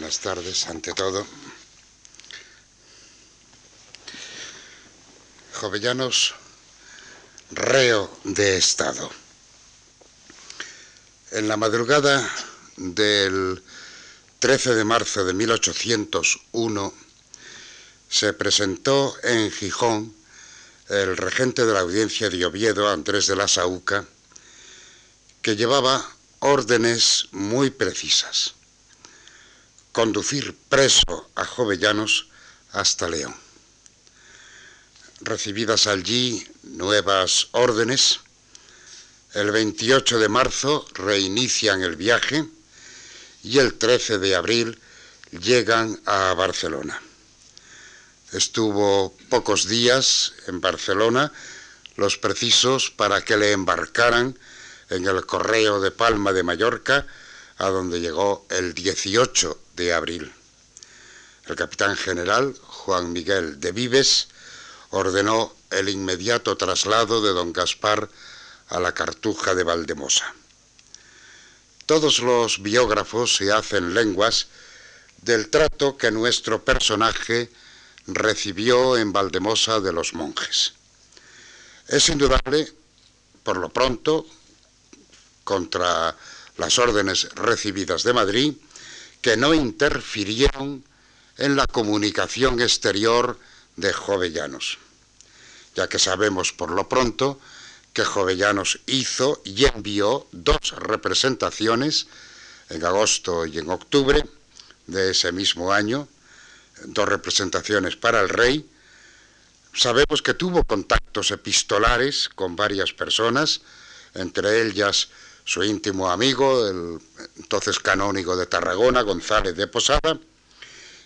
Buenas tardes, ante todo. Jovellanos, reo de Estado. En la madrugada del 13 de marzo de 1801 se presentó en Gijón el regente de la audiencia de Oviedo, Andrés de la Sauca, que llevaba órdenes muy precisas. Conducir preso a Jovellanos hasta León. Recibidas allí nuevas órdenes, el 28 de marzo reinician el viaje y el 13 de abril llegan a Barcelona. Estuvo pocos días en Barcelona, los precisos para que le embarcaran en el correo de Palma de Mallorca, a donde llegó el 18 de abril. El capitán general Juan Miguel de Vives ordenó el inmediato traslado de don Gaspar a la cartuja de Valdemosa. Todos los biógrafos se hacen lenguas del trato que nuestro personaje recibió en Valdemosa de los monjes. Es indudable, por lo pronto, contra las órdenes recibidas de Madrid, que no interfirieron en la comunicación exterior de Jovellanos, ya que sabemos por lo pronto que Jovellanos hizo y envió dos representaciones en agosto y en octubre de ese mismo año, dos representaciones para el rey. Sabemos que tuvo contactos epistolares con varias personas, entre ellas su íntimo amigo, el entonces canónigo de Tarragona, González de Posada,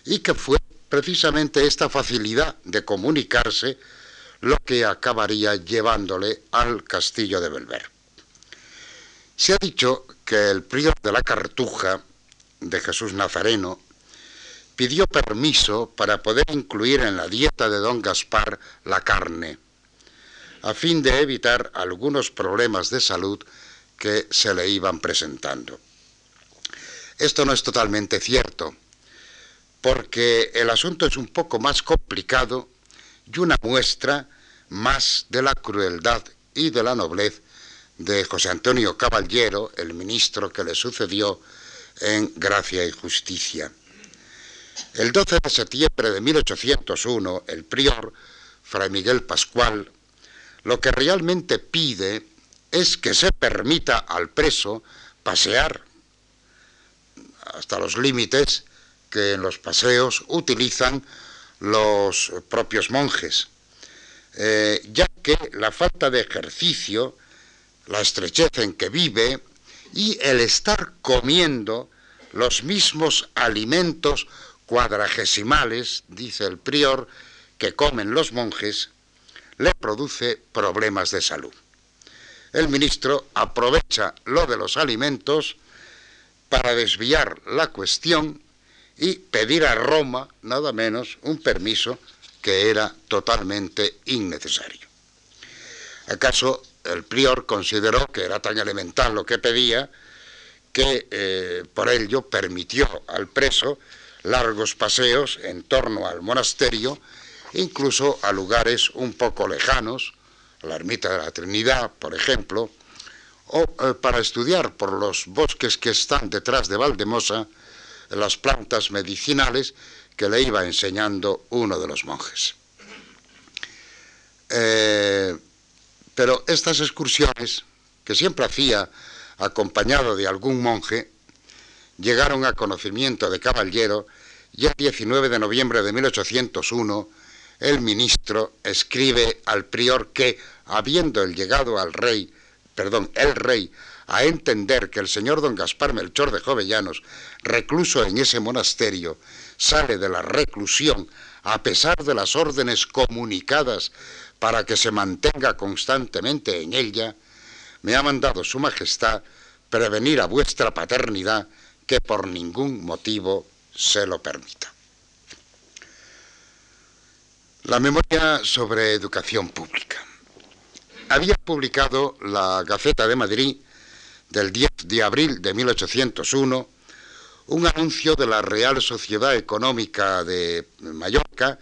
y que fue precisamente esta facilidad de comunicarse lo que acabaría llevándole al castillo de Belver. Se ha dicho que el prior de la Cartuja, de Jesús Nazareno, pidió permiso para poder incluir en la dieta de don Gaspar la carne, a fin de evitar algunos problemas de salud que se le iban presentando. Esto no es totalmente cierto, porque el asunto es un poco más complicado y una muestra más de la crueldad y de la noblez de José Antonio Caballero, el ministro que le sucedió en Gracia y Justicia. El 12 de septiembre de 1801, el prior, Fray Miguel Pascual, lo que realmente pide es que se permita al preso pasear hasta los límites que en los paseos utilizan los propios monjes, eh, ya que la falta de ejercicio, la estrechez en que vive y el estar comiendo los mismos alimentos cuadragesimales, dice el prior, que comen los monjes, le produce problemas de salud el ministro aprovecha lo de los alimentos para desviar la cuestión y pedir a Roma, nada menos, un permiso que era totalmente innecesario. ¿Acaso el prior consideró que era tan elemental lo que pedía que eh, por ello permitió al preso largos paseos en torno al monasterio, incluso a lugares un poco lejanos, la ermita de la Trinidad, por ejemplo, o eh, para estudiar por los bosques que están detrás de Valdemosa las plantas medicinales que le iba enseñando uno de los monjes. Eh, pero estas excursiones, que siempre hacía acompañado de algún monje, llegaron a conocimiento de Caballero y el 19 de noviembre de 1801 el ministro escribe al prior que, habiendo el llegado al rey, perdón, el rey, a entender que el señor don Gaspar Melchor de Jovellanos, recluso en ese monasterio, sale de la reclusión a pesar de las órdenes comunicadas para que se mantenga constantemente en ella, me ha mandado su majestad prevenir a vuestra paternidad que por ningún motivo se lo permita. La memoria sobre educación pública. Había publicado la Gaceta de Madrid del 10 de abril de 1801 un anuncio de la Real Sociedad Económica de Mallorca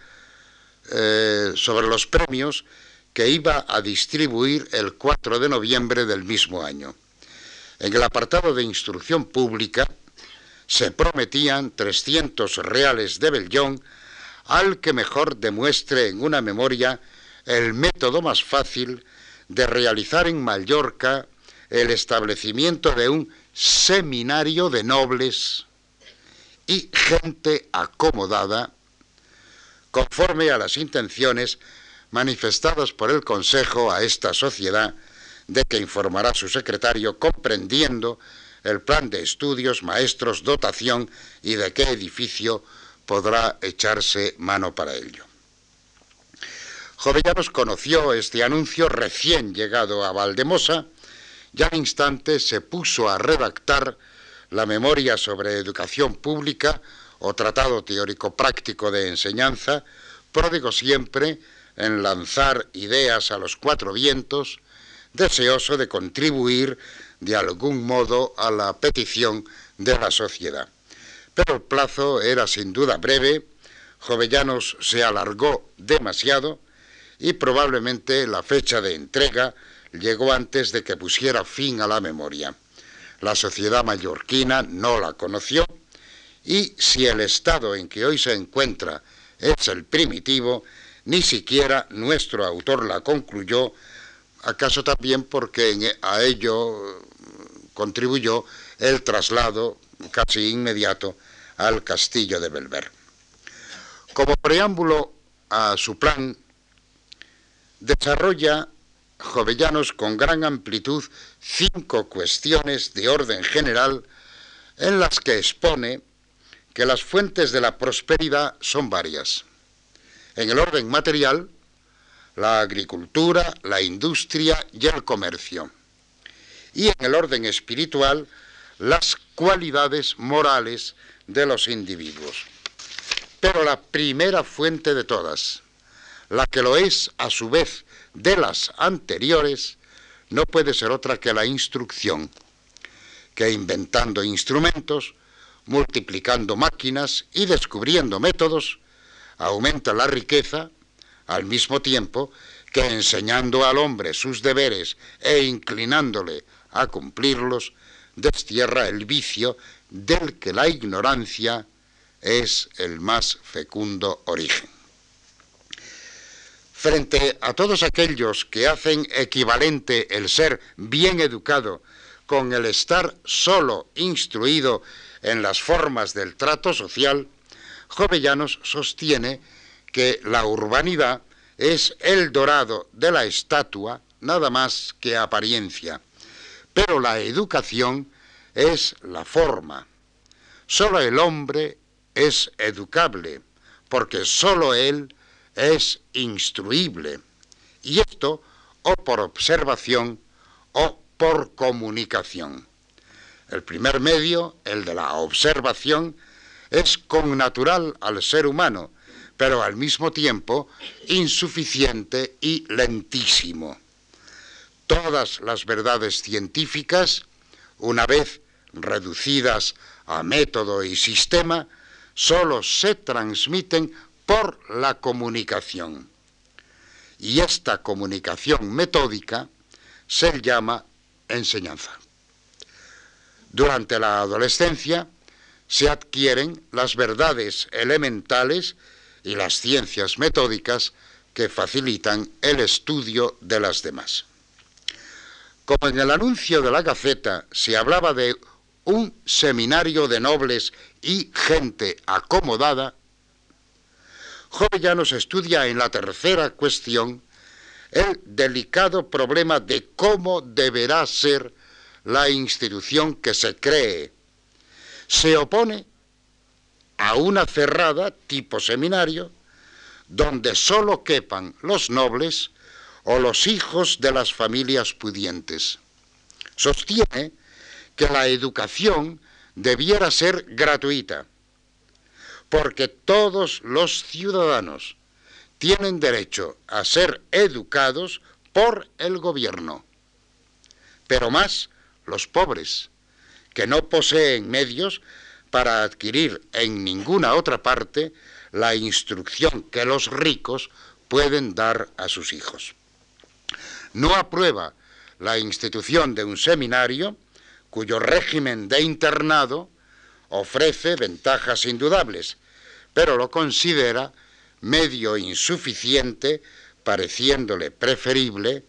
eh, sobre los premios que iba a distribuir el 4 de noviembre del mismo año. En el apartado de instrucción pública se prometían 300 reales de Bellón al que mejor demuestre en una memoria el método más fácil de realizar en Mallorca el establecimiento de un seminario de nobles y gente acomodada conforme a las intenciones manifestadas por el Consejo a esta sociedad de que informará su secretario comprendiendo el plan de estudios, maestros, dotación y de qué edificio podrá echarse mano para ello. Jovellanos conoció este anuncio recién llegado a Valdemosa y al instante se puso a redactar la memoria sobre educación pública o tratado teórico práctico de enseñanza, pródigo siempre en lanzar ideas a los cuatro vientos, deseoso de contribuir de algún modo a la petición de la sociedad. Pero el plazo era sin duda breve, Jovellanos se alargó demasiado y probablemente la fecha de entrega llegó antes de que pusiera fin a la memoria. La sociedad mallorquina no la conoció y si el estado en que hoy se encuentra es el primitivo, ni siquiera nuestro autor la concluyó, acaso también porque a ello contribuyó el traslado casi inmediato al castillo de Belver. Como preámbulo a su plan, desarrolla Jovellanos con gran amplitud cinco cuestiones de orden general en las que expone que las fuentes de la prosperidad son varias. En el orden material, la agricultura, la industria y el comercio y en el orden espiritual las cualidades morales de los individuos. Pero la primera fuente de todas, la que lo es a su vez de las anteriores, no puede ser otra que la instrucción, que inventando instrumentos, multiplicando máquinas y descubriendo métodos, aumenta la riqueza al mismo tiempo que enseñando al hombre sus deberes e inclinándole a cumplirlos, destierra el vicio del que la ignorancia es el más fecundo origen. Frente a todos aquellos que hacen equivalente el ser bien educado con el estar solo instruido en las formas del trato social, Jovellanos sostiene que la urbanidad es el dorado de la estatua, nada más que apariencia, pero la educación es la forma. Solo el hombre es educable, porque solo él es instruible. Y esto o por observación o por comunicación. El primer medio, el de la observación, es connatural al ser humano, pero al mismo tiempo insuficiente y lentísimo todas las verdades científicas, una vez reducidas a método y sistema, solo se transmiten por la comunicación. Y esta comunicación metódica se llama enseñanza. Durante la adolescencia se adquieren las verdades elementales y las ciencias metódicas que facilitan el estudio de las demás. Como en el anuncio de la Gaceta se hablaba de un seminario de nobles y gente acomodada, Jovellanos estudia en la tercera cuestión el delicado problema de cómo deberá ser la institución que se cree. Se opone a una cerrada tipo seminario donde sólo quepan los nobles o los hijos de las familias pudientes. Sostiene que la educación debiera ser gratuita, porque todos los ciudadanos tienen derecho a ser educados por el gobierno, pero más los pobres, que no poseen medios para adquirir en ninguna otra parte la instrucción que los ricos pueden dar a sus hijos. No aprueba la institución de un seminario cuyo régimen de internado ofrece ventajas indudables, pero lo considera medio insuficiente, pareciéndole preferible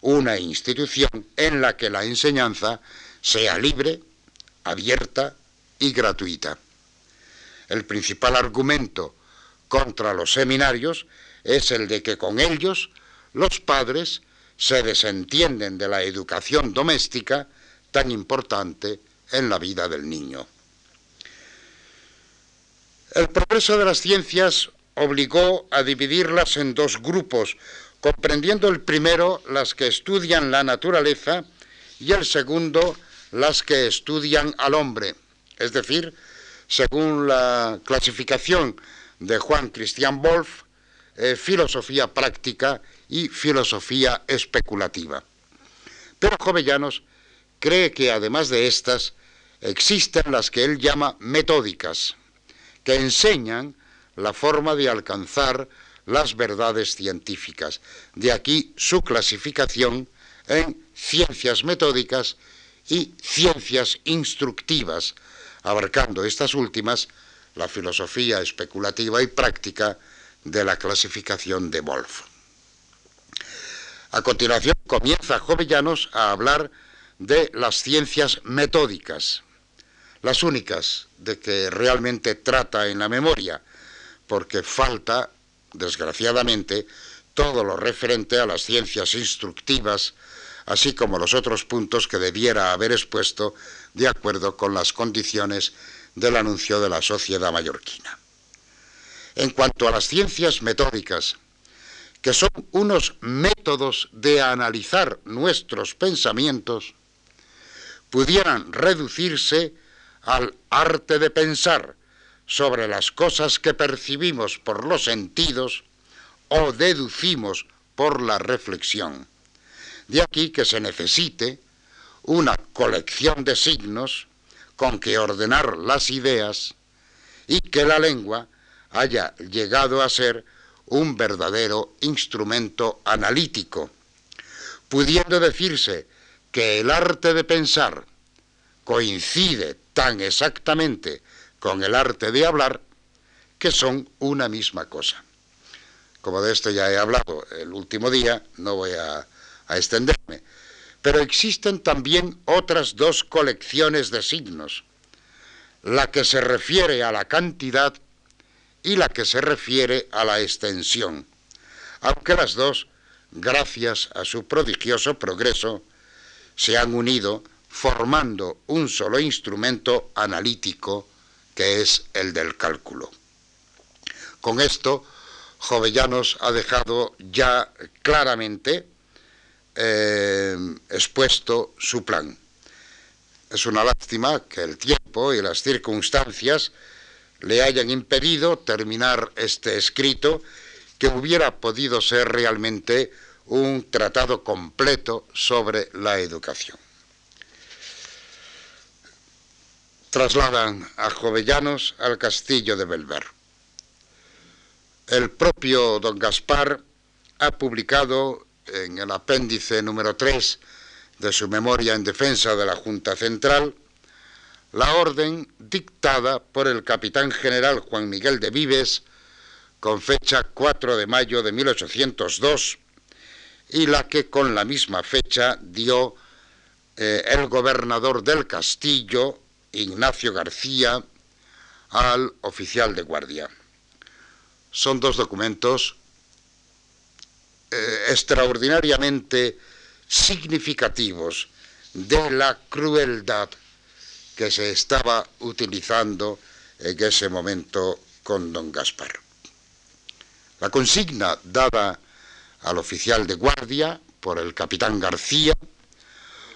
una institución en la que la enseñanza sea libre, abierta y gratuita. El principal argumento contra los seminarios es el de que con ellos los padres se desentienden de la educación doméstica tan importante en la vida del niño. El progreso de las ciencias obligó a dividirlas en dos grupos, comprendiendo el primero las que estudian la naturaleza y el segundo las que estudian al hombre, es decir, según la clasificación de Juan Christian Wolff, eh, filosofía práctica y filosofía especulativa. Pero Jovellanos cree que además de estas, existen las que él llama metódicas, que enseñan la forma de alcanzar las verdades científicas. De aquí su clasificación en ciencias metódicas y ciencias instructivas, abarcando estas últimas la filosofía especulativa y práctica de la clasificación de Wolf. A continuación comienza Jovellanos a hablar de las ciencias metódicas, las únicas de que realmente trata en la memoria, porque falta, desgraciadamente, todo lo referente a las ciencias instructivas, así como los otros puntos que debiera haber expuesto de acuerdo con las condiciones del anuncio de la sociedad mallorquina. En cuanto a las ciencias metódicas, que son unos métodos de analizar nuestros pensamientos, pudieran reducirse al arte de pensar sobre las cosas que percibimos por los sentidos o deducimos por la reflexión. De aquí que se necesite una colección de signos con que ordenar las ideas y que la lengua haya llegado a ser un verdadero instrumento analítico, pudiendo decirse que el arte de pensar coincide tan exactamente con el arte de hablar que son una misma cosa. Como de esto ya he hablado el último día, no voy a, a extenderme, pero existen también otras dos colecciones de signos, la que se refiere a la cantidad y la que se refiere a la extensión, aunque las dos, gracias a su prodigioso progreso, se han unido formando un solo instrumento analítico que es el del cálculo. Con esto, Jovellanos ha dejado ya claramente eh, expuesto su plan. Es una lástima que el tiempo y las circunstancias le hayan impedido terminar este escrito que hubiera podido ser realmente un tratado completo sobre la educación. Trasladan a Jovellanos al castillo de Belver. El propio don Gaspar ha publicado en el apéndice número 3 de su memoria en defensa de la Junta Central la orden dictada por el capitán general Juan Miguel de Vives con fecha 4 de mayo de 1802 y la que con la misma fecha dio eh, el gobernador del castillo, Ignacio García, al oficial de guardia. Son dos documentos eh, extraordinariamente significativos de la crueldad que se estaba utilizando en ese momento con don Gaspar. La consigna dada al oficial de guardia por el capitán García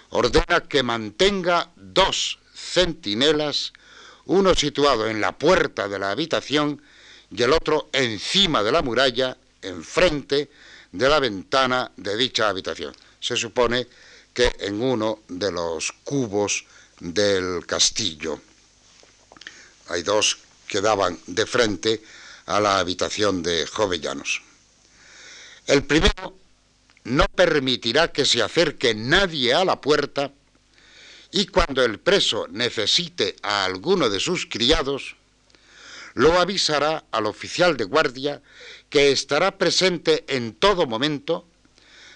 ordena que mantenga dos centinelas, uno situado en la puerta de la habitación y el otro encima de la muralla, enfrente de la ventana de dicha habitación. Se supone que en uno de los cubos del castillo. hay dos que daban de frente a la habitación de Jovellanos. El primero no permitirá que se acerque nadie a la puerta y cuando el preso necesite a alguno de sus criados, lo avisará al oficial de guardia que estará presente en todo momento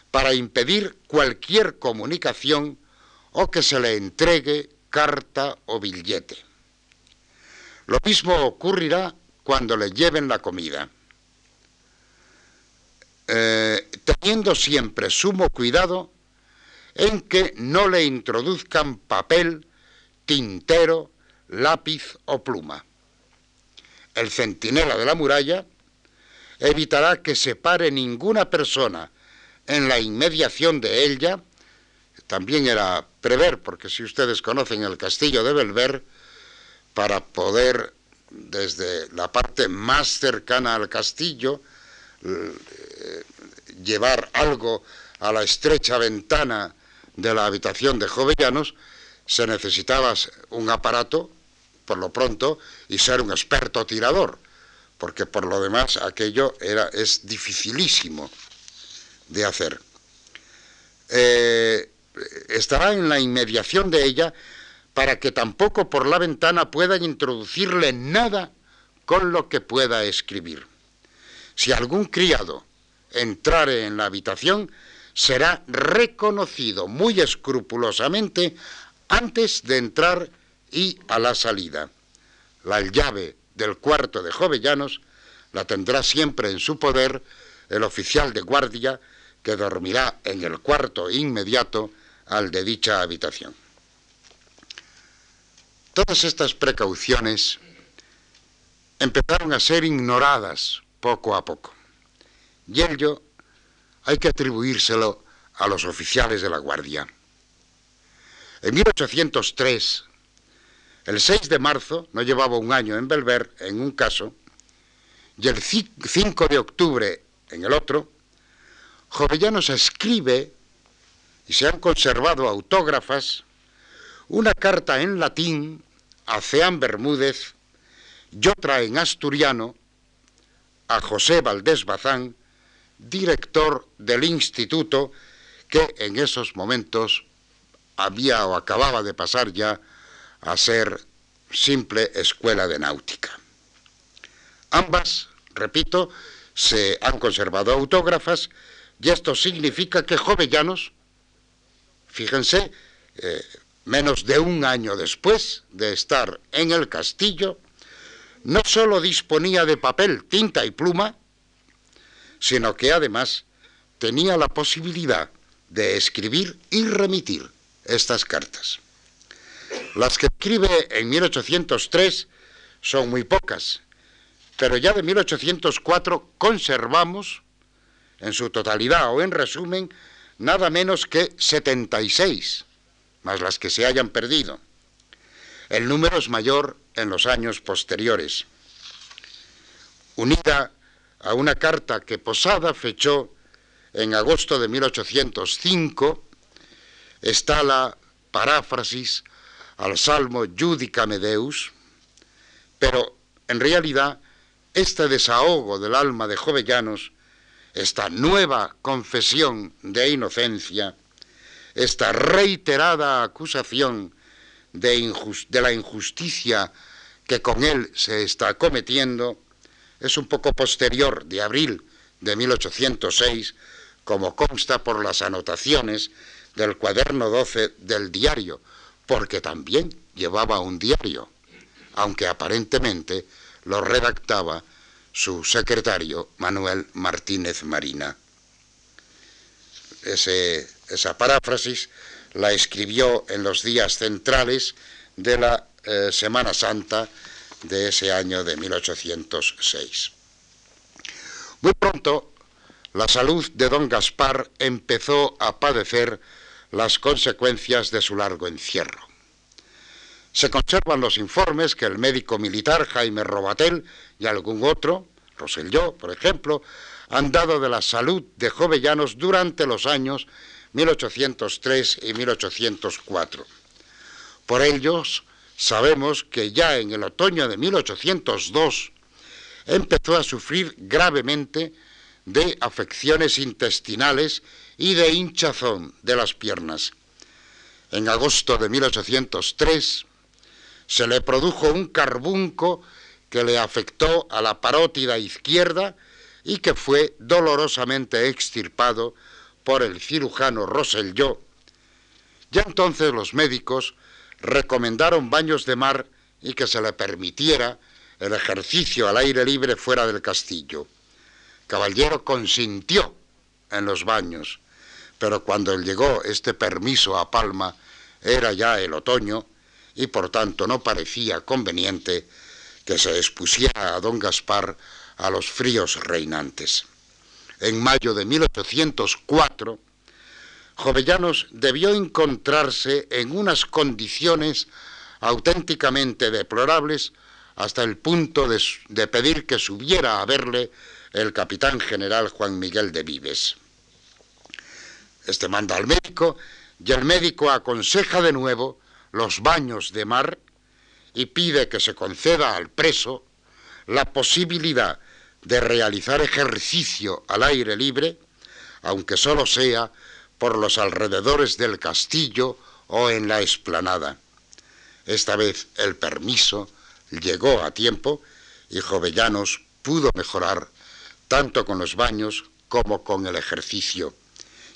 para impedir cualquier comunicación o que se le entregue carta o billete. Lo mismo ocurrirá cuando le lleven la comida. Eh, teniendo siempre sumo cuidado en que no le introduzcan papel, tintero, lápiz o pluma. El centinela de la muralla evitará que se pare ninguna persona en la inmediación de ella, también era prever, porque si ustedes conocen el castillo de Belver, para poder desde la parte más cercana al castillo eh, llevar algo a la estrecha ventana de la habitación de Jovellanos, se necesitaba un aparato, por lo pronto, y ser un experto tirador, porque por lo demás aquello era, es dificilísimo de hacer. Eh, estará en la inmediación de ella para que tampoco por la ventana puedan introducirle nada con lo que pueda escribir. Si algún criado entrare en la habitación, será reconocido muy escrupulosamente antes de entrar y a la salida. La llave del cuarto de Jovellanos la tendrá siempre en su poder el oficial de guardia que dormirá en el cuarto inmediato al de dicha habitación. Todas estas precauciones empezaron a ser ignoradas poco a poco. Y ello hay que atribuírselo a los oficiales de la Guardia. En 1803, el 6 de marzo, no llevaba un año en Belver, en un caso, y el 5 de octubre, en el otro, Jovellanos escribe, y se han conservado autógrafas, una carta en latín a Ceán Bermúdez y otra en asturiano a José Valdés Bazán, director del instituto que en esos momentos había o acababa de pasar ya a ser simple escuela de náutica. Ambas, repito, se han conservado autógrafas y esto significa que Jovellanos, fíjense, eh, menos de un año después de estar en el castillo, no sólo disponía de papel, tinta y pluma, sino que además tenía la posibilidad de escribir y remitir estas cartas. Las que escribe en 1803 son muy pocas, pero ya de 1804 conservamos, en su totalidad o en resumen, nada menos que 76, más las que se hayan perdido. El número es mayor en los años posteriores. Unida a una carta que Posada fechó en agosto de 1805, está la paráfrasis al salmo Judicame Deus, pero en realidad este desahogo del alma de Jovellanos, esta nueva confesión de inocencia, esta reiterada acusación de, de la injusticia que con él se está cometiendo, es un poco posterior de abril de 1806, como consta por las anotaciones del cuaderno 12 del diario, porque también llevaba un diario, aunque aparentemente lo redactaba su secretario Manuel Martínez Marina. esa paráfrasis la escribió en los días centrales de la eh, Semana Santa de ese año de 1806. Muy pronto, la salud de don Gaspar empezó a padecer las consecuencias de su largo encierro. Se conservan los informes que el médico militar Jaime Robatel y algún otro, Roselló, por ejemplo, han dado de la salud de Jovellanos durante los años 1803 y 1804. Por ellos, sabemos que ya en el otoño de 1802 empezó a sufrir gravemente de afecciones intestinales y de hinchazón de las piernas. En agosto de 1803 se le produjo un carbunco que le afectó a la parótida izquierda y que fue dolorosamente extirpado por el cirujano Rosselló. Ya entonces los médicos recomendaron baños de mar y que se le permitiera el ejercicio al aire libre fuera del castillo. Caballero consintió en los baños, pero cuando llegó este permiso a Palma era ya el otoño y por tanto no parecía conveniente que se expusiera a don Gaspar a los fríos reinantes. En mayo de 1804, Jovellanos debió encontrarse en unas condiciones auténticamente deplorables hasta el punto de, pedir que subiera a verle el capitán general Juan Miguel de Vives. Este manda al médico y el médico aconseja de nuevo los baños de mar y pide que se conceda al preso la posibilidad de realizar ejercicio al aire libre, aunque solo sea por los alrededores del castillo o en la explanada. Esta vez el permiso llegó a tiempo y Jovellanos pudo mejorar tanto con los baños como con el ejercicio,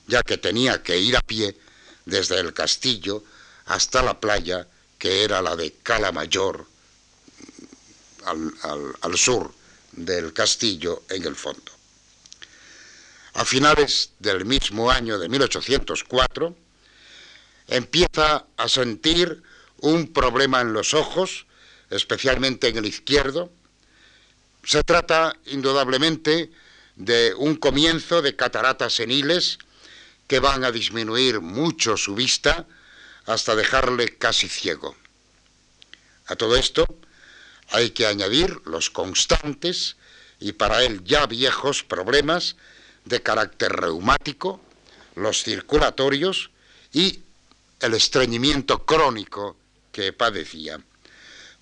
ya que tenía que ir a pie desde el castillo hasta la playa, que era la de Cala Mayor, al, sur del castillo en el fondo. A finales del mismo año de 1804, empieza a sentir un problema en los ojos, especialmente en el izquierdo. Se trata indudablemente de un comienzo de cataratas seniles que van a disminuir mucho su vista hasta dejarle casi ciego. A todo esto hay que añadir los constantes y para él ya viejos problemas de carácter reumático, los circulatorios y el estreñimiento crónico que padecía.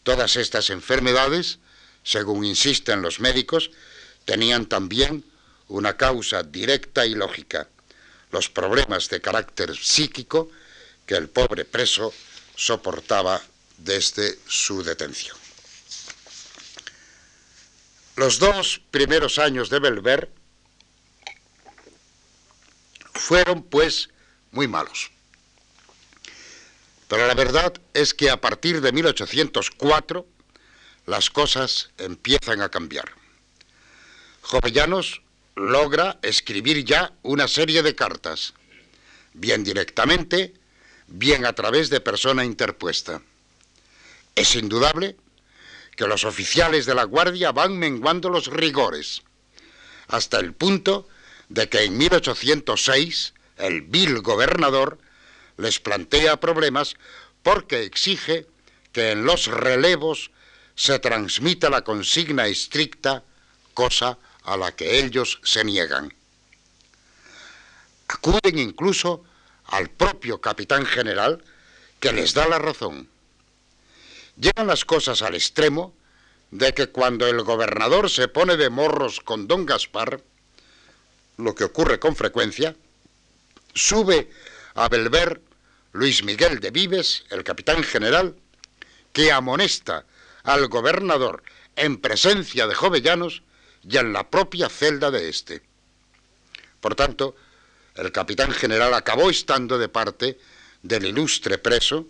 Todas estas enfermedades, según insisten los médicos, tenían también una causa directa y lógica, los problemas de carácter psíquico que el pobre preso soportaba desde su detención. Los dos primeros años de Belver fueron, pues, muy malos. Pero la verdad es que a partir de 1804 las cosas empiezan a cambiar. Jovellanos logra escribir ya una serie de cartas, bien directamente, bien a través de persona interpuesta. Es indudable que los oficiales de la Guardia van menguando los rigores, hasta el punto de que en 1806 el vil gobernador les plantea problemas porque exige que en los relevos se transmita la consigna estricta, cosa a la que ellos se niegan. Acuden incluso al propio capitán general que les da la razón. Llegan las cosas al extremo de que cuando el gobernador se pone de morros con don Gaspar, lo que ocurre con frecuencia, sube a Belver Luis Miguel de Vives, el capitán general, que amonesta al gobernador en presencia de Jovellanos y en la propia celda de éste. Por tanto, el capitán general acabó estando de parte del ilustre preso,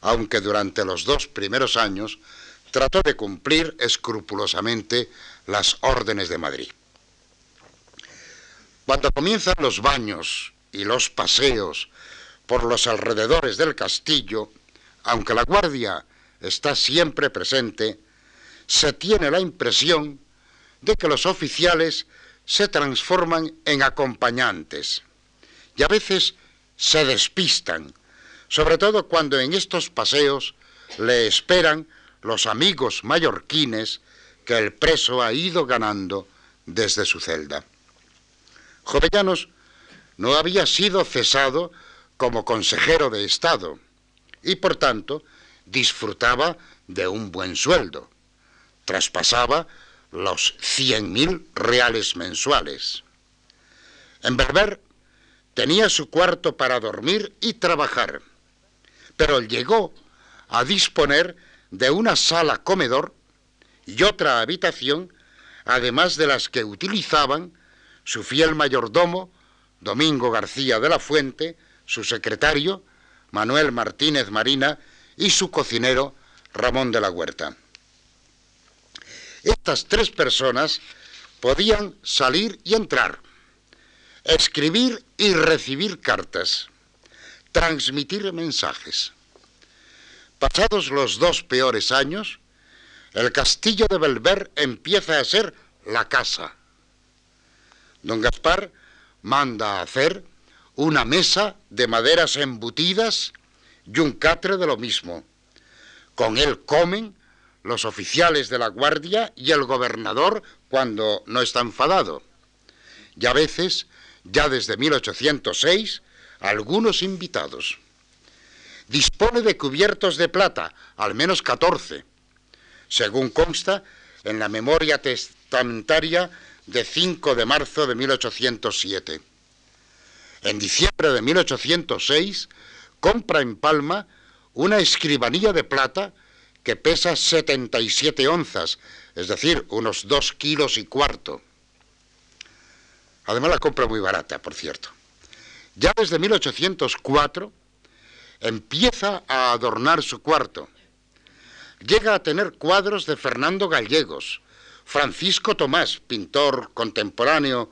aunque durante los dos primeros años trató de cumplir escrupulosamente las órdenes de Madrid. Cuando comienzan los baños y los paseos por los alrededores del castillo, aunque la guardia está siempre presente, se tiene la impresión de que los oficiales se transforman en acompañantes y a veces se despistan, sobre todo cuando en estos paseos le esperan los amigos mallorquines que el preso ha ido ganando desde su celda. Jovellanos no había sido cesado como consejero de Estado y por tanto disfrutaba de un buen sueldo. Traspasaba los 100.000 reales mensuales. En Berber tenía su cuarto para dormir y trabajar, pero llegó a disponer de una sala comedor y otra habitación, además de las que utilizaban su fiel mayordomo, Domingo García de la Fuente, su secretario, Manuel Martínez Marina, y su cocinero, Ramón de la Huerta. Estas tres personas podían salir y entrar, escribir y recibir cartas, transmitir mensajes. Pasados los dos peores años, el castillo de Belver empieza a ser la casa. Don Gaspar manda a hacer una mesa de maderas embutidas y un catre de lo mismo. Con él comen los oficiales de la guardia y el gobernador cuando no está enfadado. Y a veces, ya desde 1806, algunos invitados. Dispone de cubiertos de plata, al menos 14, según consta en la memoria testamentaria de 5 de marzo de 1807. En diciembre de 1806 compra en Palma una escribanía de plata que pesa 77 onzas, es decir, unos dos kilos y cuarto. Además la compra muy barata, por cierto. Ya desde 1804 empieza a adornar su cuarto. Llega a tener cuadros de Fernando Gallegos, Francisco Tomás, pintor contemporáneo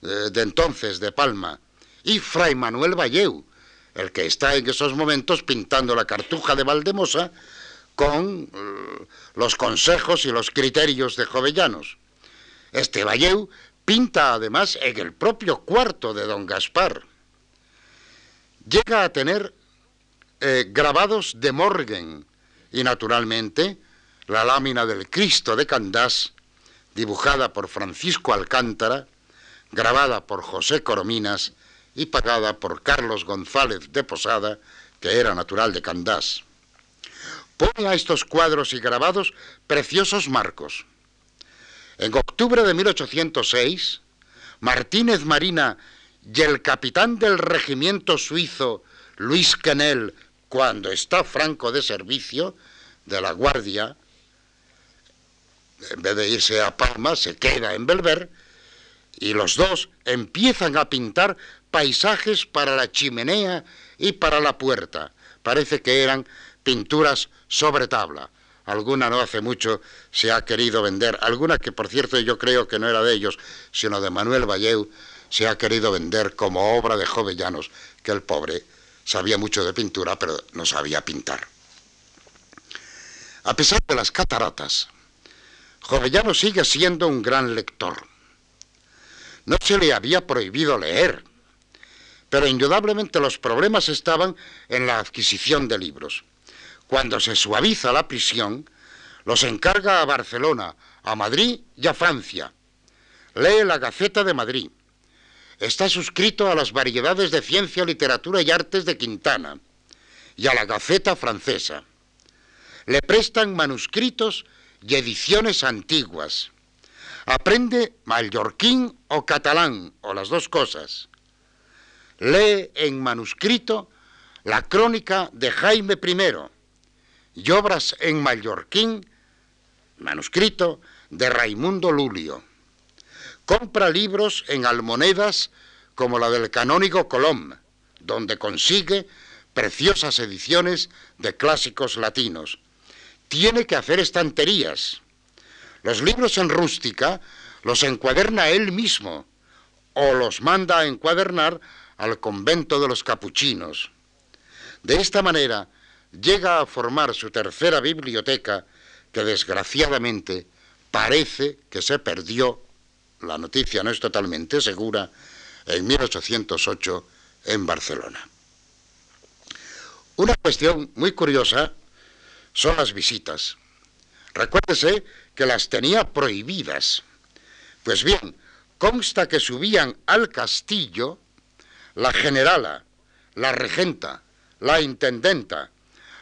eh, de entonces de Palma, y Fray Manuel Valleu, el que está en esos momentos pintando la cartuja de Valdemosa con eh, los consejos y los criterios de Jovellanos. Este Valleu pinta además en el propio cuarto de don Gaspar. Llega a tener eh, grabados de Morgan y naturalmente la lámina del Cristo de Candás, dibujada por Francisco Alcántara, grabada por José Corominas y pagada por Carlos González de Posada, que era natural de Candás. Pone a estos cuadros y grabados preciosos marcos. En octubre de 1806, Martínez Marina y el capitán del regimiento suizo, Luis Quenel, cuando está franco de servicio de la Guardia, en vez de irse a Palma, se queda en Belver, y los dos empiezan a pintar paisajes para la chimenea y para la puerta. Parece que eran pinturas sobre tabla. Alguna no hace mucho se ha querido vender, alguna que por cierto yo creo que no era de ellos, sino de Manuel Valleu, se ha querido vender como obra de Jovellanos, que el pobre sabía mucho de pintura, pero no sabía pintar. A pesar de las cataratas, Jovellanos sigue siendo un gran lector. No se le había prohibido leer, pero indudablemente los problemas estaban en la adquisición de libros. Cuando se suaviza la prisión, los encarga a Barcelona, a Madrid y a Francia. Lee la Gaceta de Madrid. Está suscrito a las variedades de ciencia, literatura y artes de Quintana y a la Gaceta francesa. Le prestan manuscritos y ediciones antiguas. Aprende mallorquín o catalán, o las dos cosas lee en manuscrito la crónica de Jaime I y obras en mallorquín, manuscrito de Raimundo Lulio. Compra libros en almonedas como la del canónigo Colom, donde consigue preciosas ediciones de clásicos latinos. Tiene que hacer estanterías. Los libros en rústica los encuaderna él mismo o los manda a encuadernar al convento de los capuchinos. De esta manera llega a formar su tercera biblioteca que desgraciadamente parece que se perdió, la noticia no es totalmente segura, en 1808 en Barcelona. Una cuestión muy curiosa son las visitas. Recuérdese que las tenía prohibidas. Pues bien, consta que subían al castillo la generala, la regenta, la intendenta,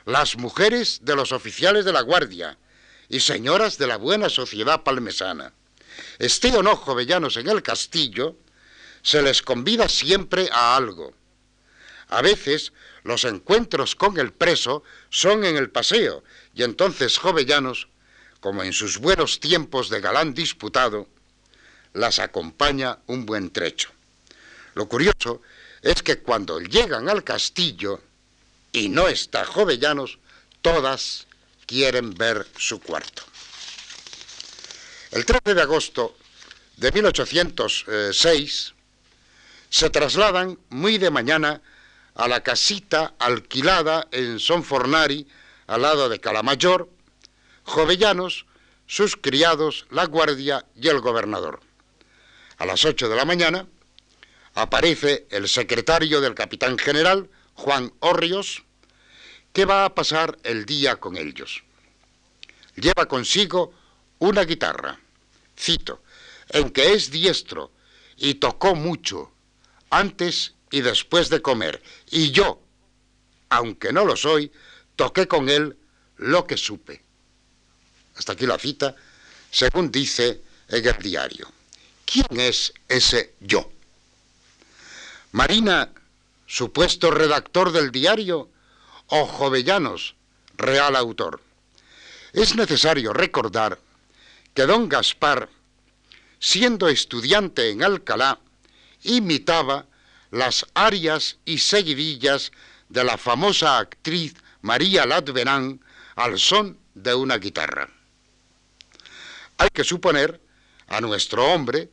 las mujeres de los oficiales de la Guardia y señoras de la buena sociedad palmesana. Esté o no jovellanos en el castillo, se les convida siempre a algo. A veces los encuentros con el preso son en el paseo y entonces jovellanos, como en sus buenos tiempos de galán disputado, las acompaña un buen trecho. Lo curioso es que cuando llegan al castillo y no está Jovellanos, todas quieren ver su cuarto. El 13 de agosto de 1806 se trasladan muy de mañana a la casita alquilada en Sonfornari, al lado de Calamayor, Jovellanos, sus criados, la guardia y el gobernador. A las 8 de la mañana aparece el secretario del capitán general, Juan Orrios, que va a pasar el día con ellos. Lleva consigo una guitarra, cito, en que es diestro y tocó mucho antes y después de comer, y yo, aunque no lo soy, toqué con él lo que supe. Hasta aquí la cita, según dice en el diario. ¿Quién es ese yo? Marina, supuesto redactor del diario, o Jovellanos, real autor. Es necesario recordar que don Gaspar, siendo estudiante en Alcalá, imitaba las arias y seguidillas de la famosa actriz María Latverán al son de una guitarra. Hay que suponer a nuestro hombre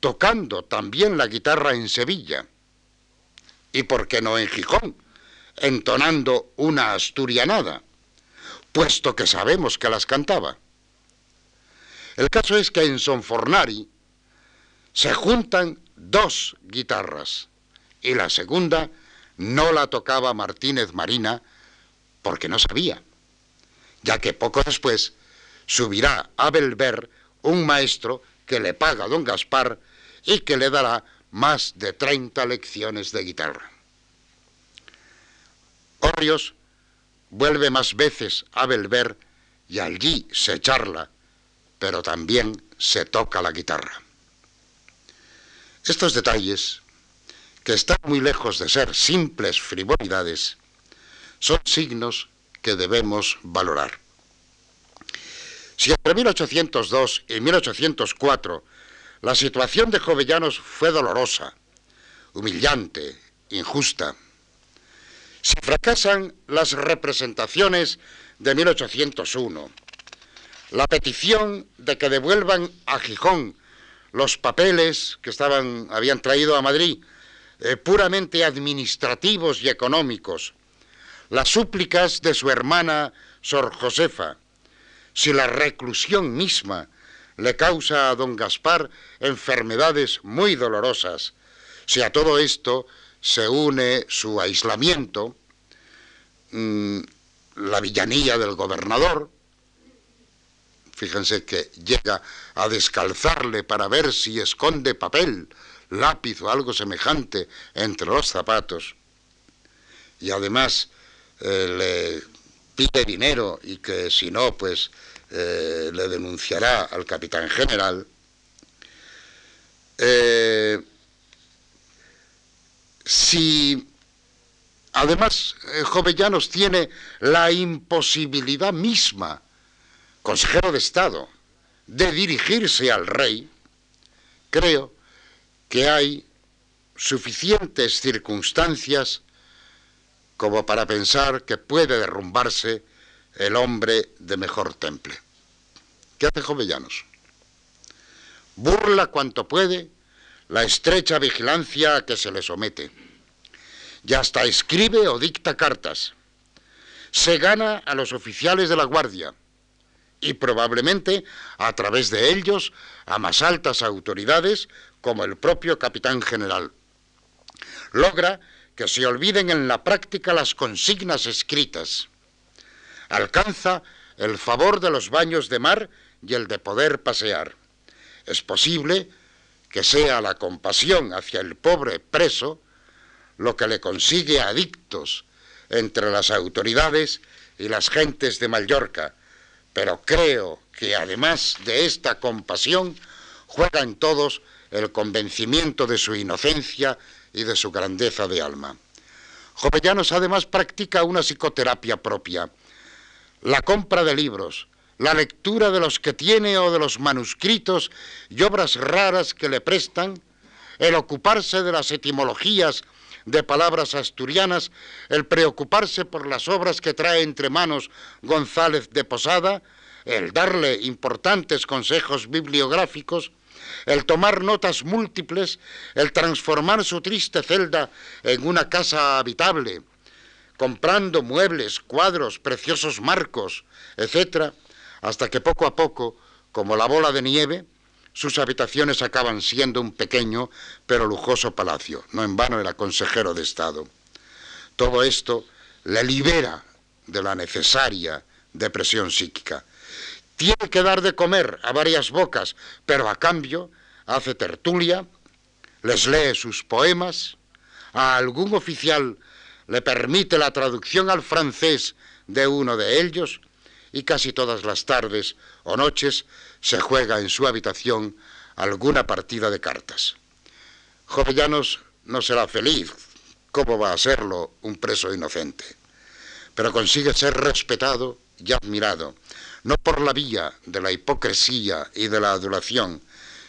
tocando también la guitarra en Sevilla, y por qué no en Gijón, entonando una asturianada, puesto que sabemos que las cantaba. El caso es que en Sonfornari se juntan dos guitarras y la segunda no la tocaba Martínez Marina porque no sabía, ya que poco después subirá a Belver un maestro que le paga a don Gaspar y que le dará más de 30 lecciones de guitarra. Orrios vuelve más veces a Belver y allí se charla, pero también se toca la guitarra. Estos detalles, que están muy lejos de ser simples frivolidades, son signos que debemos valorar. Si entre 1802 y 1804 la situación de Jovellanos fue dolorosa, humillante, injusta. Si fracasan las representaciones de 1801, la petición de que devuelvan a Gijón los papeles que estaban, habían traído a Madrid, eh, puramente administrativos y económicos, las súplicas de su hermana Sor Josefa, si la reclusión misma le causa a don Gaspar enfermedades muy dolorosas. Si a todo esto se une su aislamiento, mm, la villanía del gobernador, fíjense que llega a descalzarle para ver si esconde papel, lápiz o algo semejante entre los zapatos, y además eh, le pide dinero y que si no, pues eh, le denunciará al capitán general, eh, si además Jovellanos tiene la imposibilidad misma, consejero de Estado, de dirigirse al rey, creo que hay suficientes circunstancias como para pensar que puede derrumbarse el hombre de mejor temple. ¿Qué hace Jovellanos? Burla cuanto puede la estrecha vigilancia a que se le somete. Y hasta escribe o dicta cartas. Se gana a los oficiales de la Guardia y probablemente a través de ellos a más altas autoridades como el propio capitán general. Logra que se olviden en la práctica las consignas escritas alcanza el favor de los baños de mar y el de poder pasear. Es posible que sea la compasión hacia el pobre preso lo que le consigue adictos entre las autoridades y las gentes de Mallorca, pero creo que además de esta compasión, juega en todos el convencimiento de su inocencia y de su grandeza de alma. Jovellanos además practica una psicoterapia propia, la compra de libros, la lectura de los que tiene o de los manuscritos y obras raras que le prestan, el ocuparse de las etimologías de palabras asturianas, el preocuparse por las obras que trae entre manos González de Posada, el darle importantes consejos bibliográficos, el tomar notas múltiples, el transformar su triste celda en una casa habitable, comprando muebles, cuadros, preciosos marcos, etc., hasta que poco a poco, como la bola de nieve, sus habitaciones acaban siendo un pequeño pero lujoso palacio. No en vano era consejero de Estado. Todo esto le libera de la necesaria depresión psíquica. Tiene que dar de comer a varias bocas, pero a cambio hace tertulia, les lee sus poemas, a algún oficial le permite la traducción al francés de uno de ellos y casi todas las tardes o noches se juega en su habitación alguna partida de cartas. Jovellanos no será feliz, ¿cómo va a serlo un preso inocente? Pero consigue ser respetado y admirado, no por la vía de la hipocresía y de la adulación,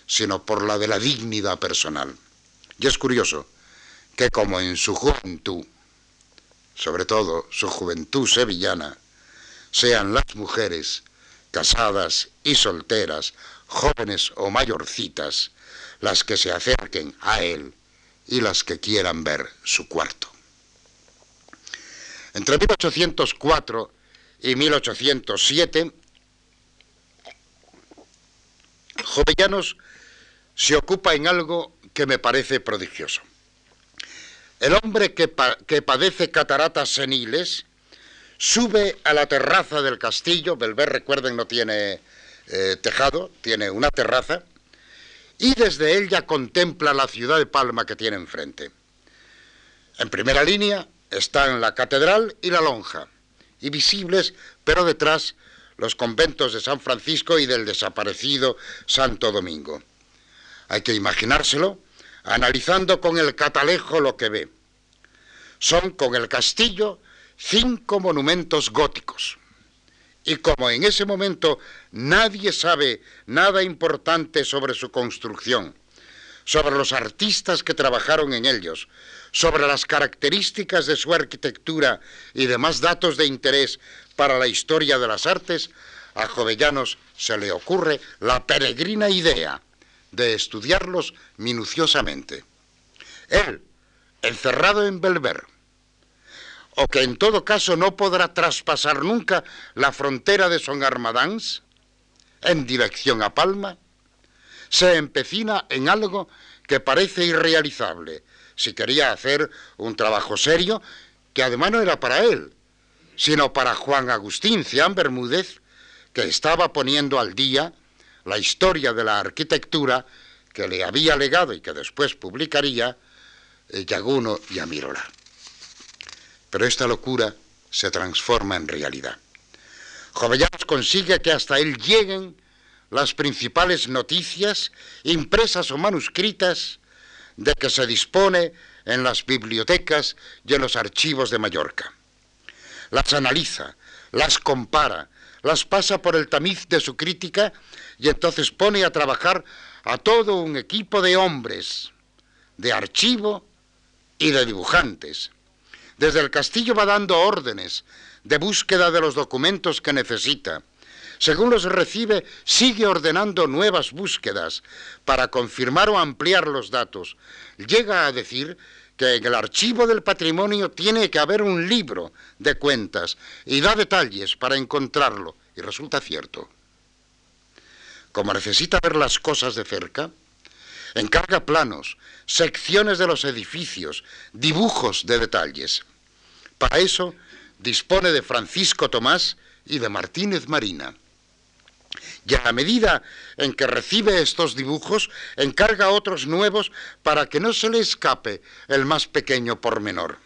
sino por la de la dignidad personal. Y es curioso que como en su juventud, sobre todo su juventud sevillana, sean las mujeres, casadas y solteras, jóvenes o mayorcitas, las que se acerquen a él y las que quieran ver su cuarto. Entre 1804 y 1807, Jovellanos se ocupa en algo que me parece prodigioso. El hombre que, que padece cataratas seniles Sube a la terraza del castillo, Belver, recuerden, no tiene eh, tejado, tiene una terraza, y desde él ya contempla la ciudad de Palma que tiene enfrente. En primera línea están la catedral y la lonja, y visibles, pero detrás, los conventos de San Francisco y del desaparecido Santo Domingo. Hay que imaginárselo analizando con el catalejo lo que ve. Son con el castillo cinco monumentos góticos. Y como en ese momento nadie sabe nada importante sobre su construcción, sobre los artistas que trabajaron en ellos, sobre las características de su arquitectura y demás datos de interés para la historia de las artes, a Jovellanos se le ocurre la peregrina idea de estudiarlos minuciosamente. Él, encerrado en Belver, o que en todo caso no podrá traspasar nunca la frontera de Son Armadans en dirección a Palma, se empecina en algo que parece irrealizable, si quería hacer un trabajo serio, que además no era para él, sino para Juan Agustín Cian Bermúdez, que estaba poniendo al día la historia de la arquitectura que le había legado y que después publicaría Yaguno y Amirola. Pero esta locura se transforma en realidad. Jovellanos consigue que hasta él lleguen las principales noticias, impresas o manuscritas, de que se dispone en las bibliotecas y en los archivos de Mallorca. Las analiza, las compara, las pasa por el tamiz de su crítica y entonces pone a trabajar a todo un equipo de hombres, de archivo y de dibujantes, desde el castillo va dando órdenes de búsqueda de los documentos que necesita. Según los recibe, sigue ordenando nuevas búsquedas para confirmar o ampliar los datos. Llega a decir que en el archivo del patrimonio tiene que haber un libro de cuentas y da detalles para encontrarlo. Y resulta cierto. Como necesita ver las cosas de cerca, encarga planos, secciones de los edificios, dibujos de detalles. Para eso dispone de Francisco Tomás y de Martínez Marina. Y a la medida en que recibe estos dibujos, encarga otros nuevos para que no se le escape el más pequeño pormenor.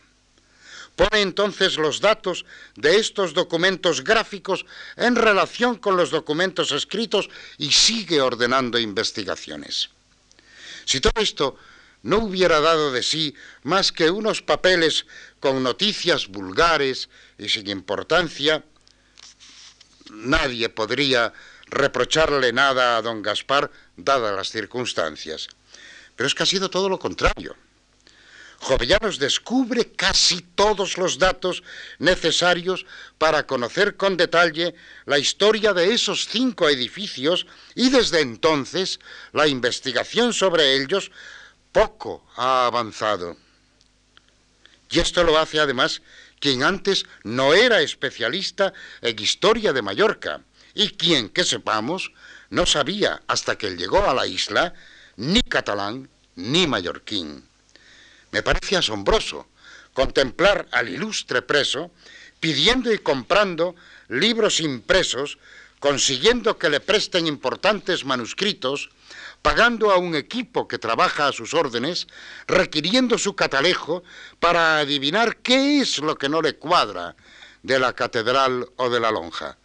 Pone entonces los datos de estos documentos gráficos en relación con los documentos escritos y sigue ordenando investigaciones. Si todo esto no hubiera dado de sí más que unos papeles con noticias vulgares y sin importancia, nadie podría reprocharle nada a don Gaspar dadas las circunstancias. Pero es que ha sido todo lo contrario. Jovellanos descubre casi todos los datos necesarios para conocer con detalle la historia de esos cinco edificios y desde entonces la investigación sobre ellos poco ha avanzado. Y esto lo hace además quien antes no era especialista en historia de Mallorca y quien, que sepamos, no sabía hasta que llegó a la isla ni catalán ni mallorquín. Me parece asombroso contemplar al ilustre preso pidiendo y comprando libros impresos, consiguiendo que le presten importantes manuscritos, pagando a un equipo que trabaja a sus órdenes, requiriendo su catalejo para adivinar qué es lo que no le cuadra de la catedral o de la lonja.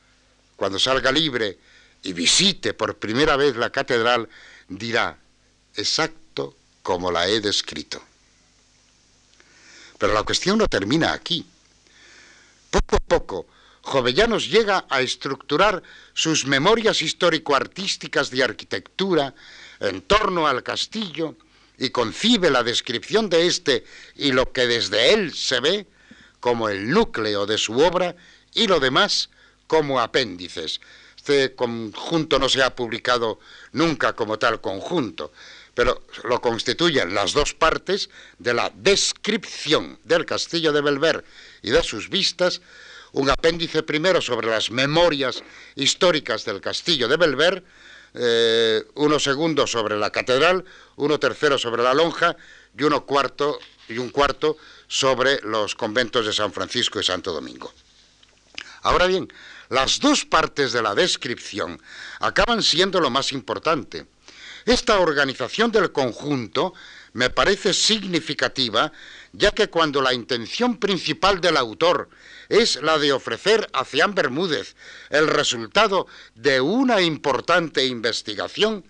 Cuando salga libre y visite por primera vez la catedral, dirá, exacto como la he descrito. Pero la cuestión no termina aquí. Poco a poco, Jovellanos llega a estructurar sus memorias histórico-artísticas de arquitectura en torno al castillo y concibe la descripción de éste y lo que desde él se ve como el núcleo de su obra y lo demás como apéndices. Este conjunto no se ha publicado nunca como tal conjunto, pero lo constituyen las dos partes de la descripción del castillo de Belver y de sus vistas, un apéndice primero sobre las memorias históricas del castillo de Belver, eh, uno segundo sobre la catedral, uno tercero sobre la lonja y uno cuarto y un cuarto sobre los conventos de San Francisco y Santo Domingo. Ahora bien, las dos partes de la descripción acaban siendo lo más importante. Esta organización del conjunto me parece significativa, ya que cuando la intención principal del autor es la de ofrecer a Cian Bermúdez el resultado de una importante investigación,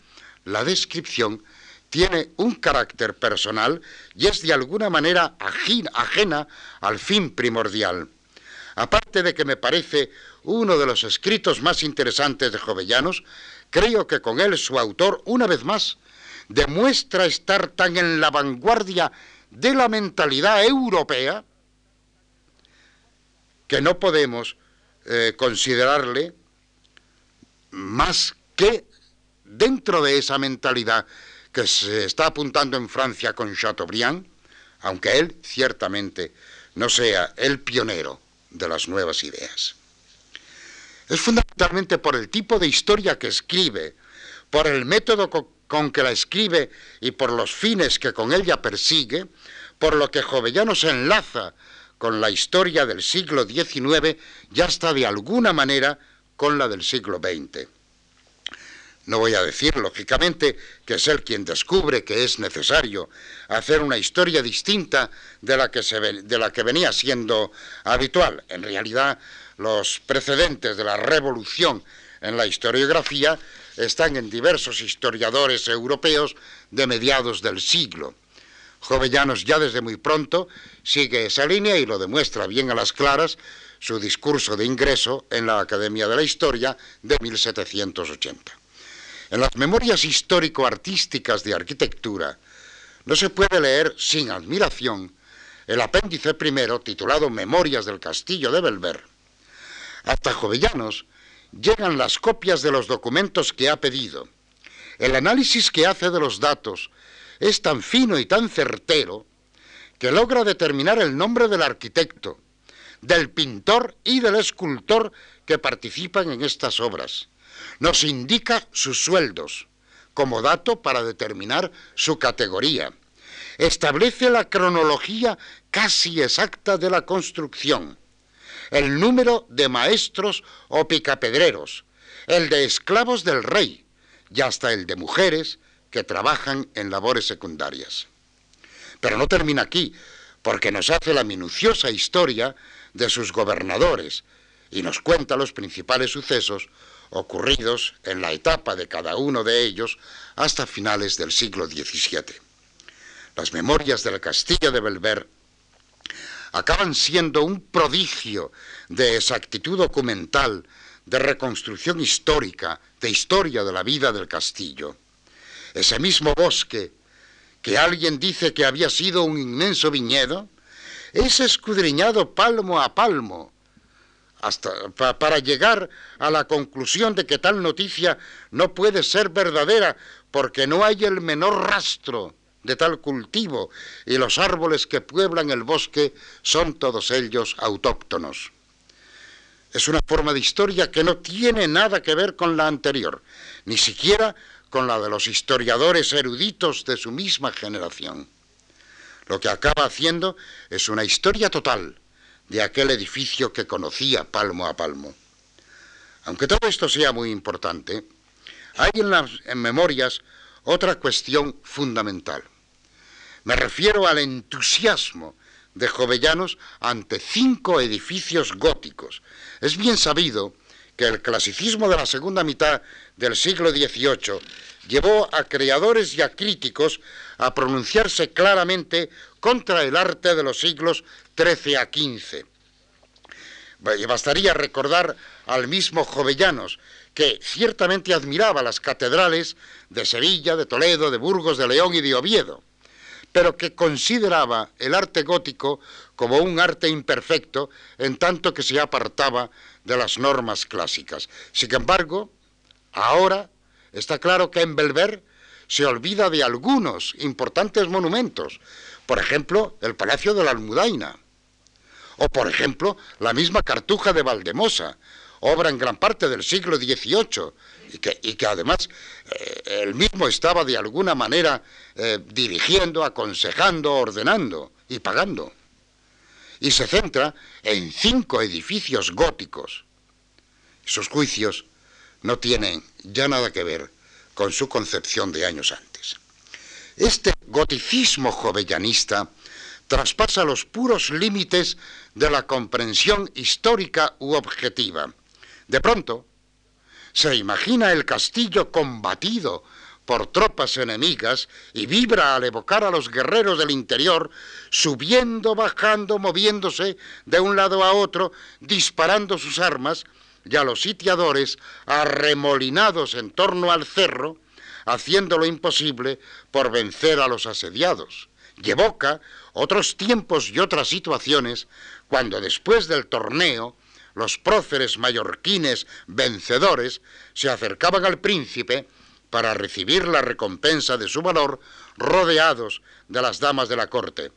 la descripción tiene un carácter personal y es de alguna manera ajena al fin primordial. Aparte de que me parece uno de los escritos más interesantes de Jovellanos, Creo que con él su autor, una vez más, demuestra estar tan en la vanguardia de la mentalidad europea que no podemos eh, considerarle más que dentro de esa mentalidad que se está apuntando en Francia con Chateaubriand, aunque él ciertamente no sea el pionero de las nuevas ideas. Es fundamentalmente por el tipo de historia que escribe, por el método con, que la escribe y por los fines que con ella persigue, por lo que Jovellano se enlaza con la historia del siglo XIX y hasta de alguna manera con la del siglo XX. No voy a decir, lógicamente, que es él quien descubre que es necesario hacer una historia distinta de la que, se, de la que venía siendo habitual. En realidad, los precedentes de la revolución en la historiografía están en diversos historiadores europeos de mediados del siglo. Jovellanos ya desde muy pronto sigue esa línea y lo demuestra bien a las claras su discurso de ingreso en la Academia de la Historia de 1780. En las memorias histórico-artísticas de arquitectura no se puede leer sin admiración el apéndice primero titulado Memorias del Castillo de Belver, hasta Jovellanos llegan las copias de los documentos que ha pedido. El análisis que hace de los datos es tan fino y tan certero que logra determinar el nombre del arquitecto, del pintor y del escultor que participan en estas obras. Nos indica sus sueldos como dato para determinar su categoría. Establece la cronología casi exacta de la construcción el número de maestros o picapedreros, el de esclavos del rey y hasta el de mujeres que trabajan en labores secundarias. Pero no termina aquí, porque nos hace la minuciosa historia de sus gobernadores y nos cuenta los principales sucesos ocurridos en la etapa de cada uno de ellos hasta finales del siglo XVII. Las memorias del castillo de Belver acaban siendo un prodigio de exactitud documental, de reconstrucción histórica, de historia de la vida del castillo. Ese mismo bosque que alguien dice que había sido un inmenso viñedo, es escudriñado palmo a palmo hasta para llegar a la conclusión de que tal noticia no puede ser verdadera porque no hay el menor rastro de tal cultivo y los árboles que pueblan el bosque son todos ellos autóctonos. Es una forma de historia que no tiene nada que ver con la anterior, ni siquiera con la de los historiadores eruditos de su misma generación. Lo que acaba haciendo es una historia total de aquel edificio que conocía palmo a palmo. Aunque todo esto sea muy importante, hay en las memorias otra cuestión fundamental. Me refiero al entusiasmo de Jovellanos ante cinco edificios góticos. Es bien sabido que el clasicismo de la segunda mitad del siglo XVIII llevó a creadores y a críticos a pronunciarse claramente contra el arte de los siglos XIII a XV. Bastaría recordar al mismo Jovellanos, que ciertamente admiraba las catedrales de Sevilla, de Toledo, de Burgos, de León y de Oviedo, pero que consideraba el arte gótico como un arte imperfecto en tanto que se apartaba de las normas clásicas. Sin embargo, ahora está claro que en Belver se olvida de algunos importantes monumentos, por ejemplo, el Palacio de la Almudaina, o por ejemplo, la misma Cartuja de Valdemosa, obra en gran parte del siglo XVIII, y que, además eh, él mismo estaba de alguna manera eh, dirigiendo, aconsejando, ordenando y pagando. Y se centra en cinco edificios góticos. Sus juicios no tienen ya nada que ver con su concepción de años antes. Este goticismo jovellanista traspasa los puros límites de la comprensión histórica u objetiva. De pronto, se imagina el castillo combatido por tropas enemigas y vibra al evocar a los guerreros del interior, subiendo, bajando, moviéndose de un lado a otro, disparando sus armas, y a los sitiadores arremolinados en torno al cerro, haciendo lo imposible por vencer a los asediados. Y evoca otros tiempos y otras situaciones cuando después del torneo los próceres mallorquines vencedores se acercaban al príncipe para recibir la recompensa de su valor rodeados de las damas de la corte.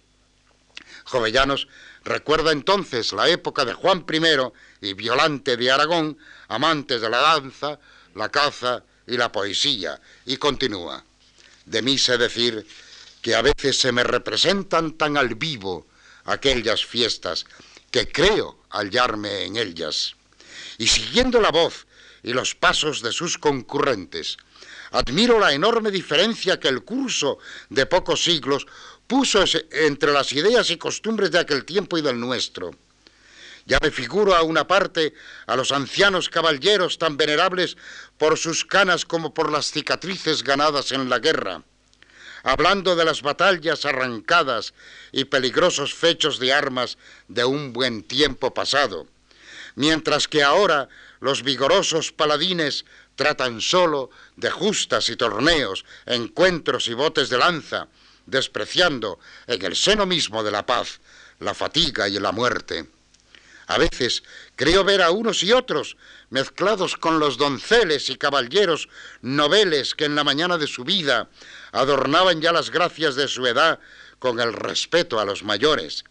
Jovellanos recuerda entonces la época de Juan I y Violante de Aragón, amantes de la danza, la caza y la poesía, y continúa. De mí sé decir que a veces se me representan tan al vivo aquellas fiestas que creo hallarme en ellas. Y siguiendo la voz y los pasos de sus concurrentes, admiro la enorme diferencia que el curso de pocos siglos puso entre las ideas y costumbres de aquel tiempo y del nuestro. Ya me figuro a una parte a los ancianos caballeros tan venerables por sus canas como por las cicatrices ganadas en la guerra, hablando de las batallas arrancadas y peligrosos fechos de armas de un buen tiempo pasado, mientras que ahora los vigorosos paladines tratan solo de justas y torneos, encuentros y botes de lanza, despreciando en el seno mismo de la paz la fatiga y la muerte. A veces creo ver a unos y otros mezclados con los donceles y caballeros noveles que en la mañana de su vida adornaban ya las gracias de su edad con el respeto a los mayores.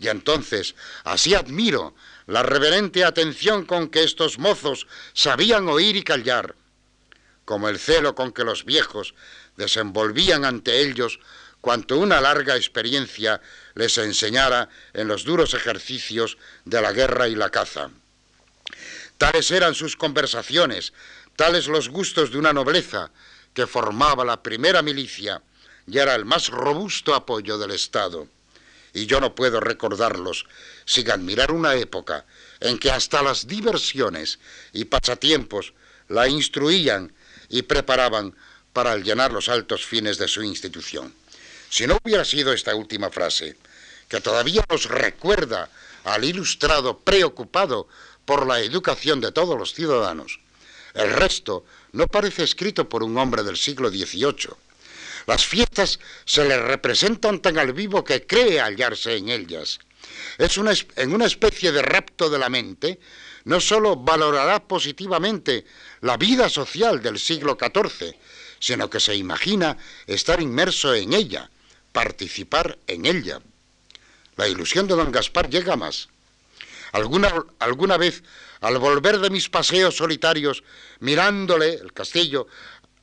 Y entonces así admiro la reverente atención con que estos mozos sabían oír y callar, como el celo con que los viejos desenvolvían ante ellos cuanto una larga experiencia les enseñara en los duros ejercicios de la guerra y la caza. Tales eran sus conversaciones, tales los gustos de una nobleza que formaba la primera milicia y era el más robusto apoyo del Estado. y yo no puedo recordarlos sin admirar una época en que hasta las diversiones y pasatiempos la instruían y preparaban para llenar los altos fines de su institución. Si no hubiera sido esta última frase, que todavía nos recuerda al ilustrado preocupado por la educación de todos los ciudadanos, el resto no parece escrito por un hombre del siglo XVIII. Las fiestas se le representan tan al vivo que cree hallarse en ellas. Es una, en una especie de rapto de la mente, no sólo valorará positivamente la vida social del siglo XIV, sino que se imagina estar inmerso en ella, participar en ella. La ilusión de don Gaspar llega más. Alguna, alguna vez, al volver de mis paseos solitarios, mirándole, el castillo,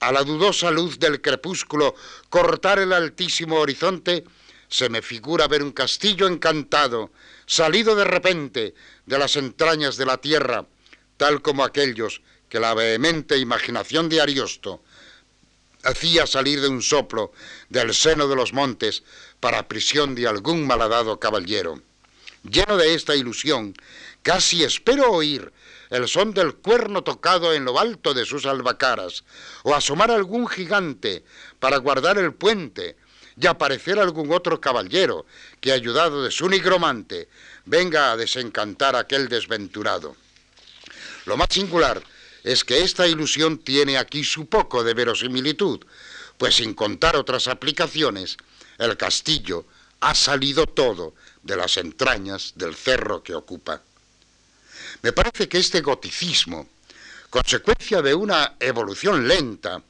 a la dudosa luz del crepúsculo cortar el altísimo horizonte, se me figura ver un castillo encantado, salido de repente de las entrañas de la tierra, tal como aquellos que la vehemente imaginación de Ariosto hacía salir de un soplo del seno de los montes para prisión de algún malhadado caballero. Lleno de esta ilusión, casi espero oír el son del cuerno tocado en lo alto de sus albacaras, o asomar algún gigante para guardar el puente, y aparecer algún otro caballero que, ayudado de su nigromante, venga a desencantar a aquel desventurado. Lo más singular es que esta ilusión tiene aquí su poco de verosimilitud, pues sin contar otras aplicaciones, el castillo ha salido todo de las entrañas del cerro que ocupa. Me parece que este goticismo, consecuencia de una evolución lenta,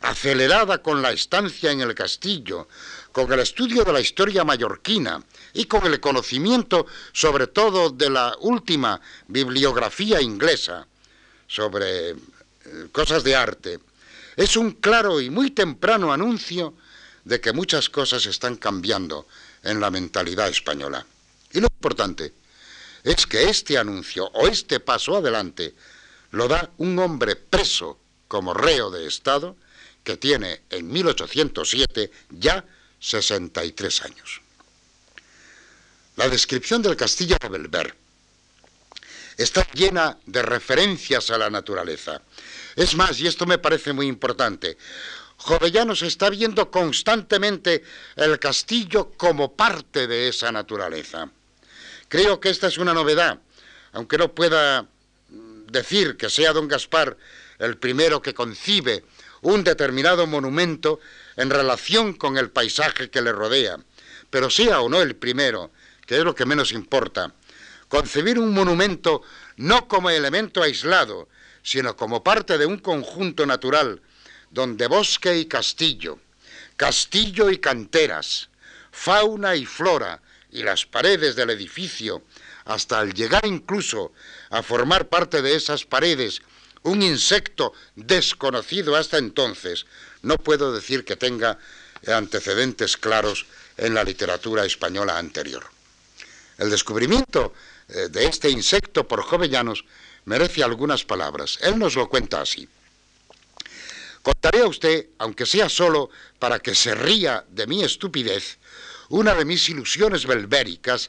acelerada con la estancia en el castillo, con el estudio de la historia mallorquina y con el conocimiento sobre todo de la última bibliografía inglesa sobre eh, cosas de arte, es un claro y muy temprano anuncio de que muchas cosas están cambiando en la mentalidad española. Y lo importante es que este anuncio o este paso adelante lo da un hombre preso como reo de Estado que tiene en 1807 ya 63 años. La descripción del castillo de Belver está llena de referencias a la naturaleza. Es más, y esto me parece muy importante, Jovellanos está viendo constantemente el castillo como parte de esa naturaleza. Creo que esta es una novedad, aunque no pueda decir que sea don Gaspar el primero que concibe un determinado monumento en relación con el paisaje que le rodea, pero sea o no el primero, que es lo que menos importa, concebir un monumento no como elemento aislado, sino como parte de un conjunto natural, donde bosque y castillo, castillo y canteras, fauna y flora, y las paredes del edificio, hasta al llegar incluso a formar parte de esas paredes un insecto desconocido hasta entonces, no puedo decir que tenga antecedentes claros en la literatura española anterior. El descubrimiento eh, de este insecto por Jovellanos merece algunas palabras. Él nos lo cuenta así. Contaré a usted, aunque sea solo para que se ría de mi estupidez, una de mis ilusiones belbéricas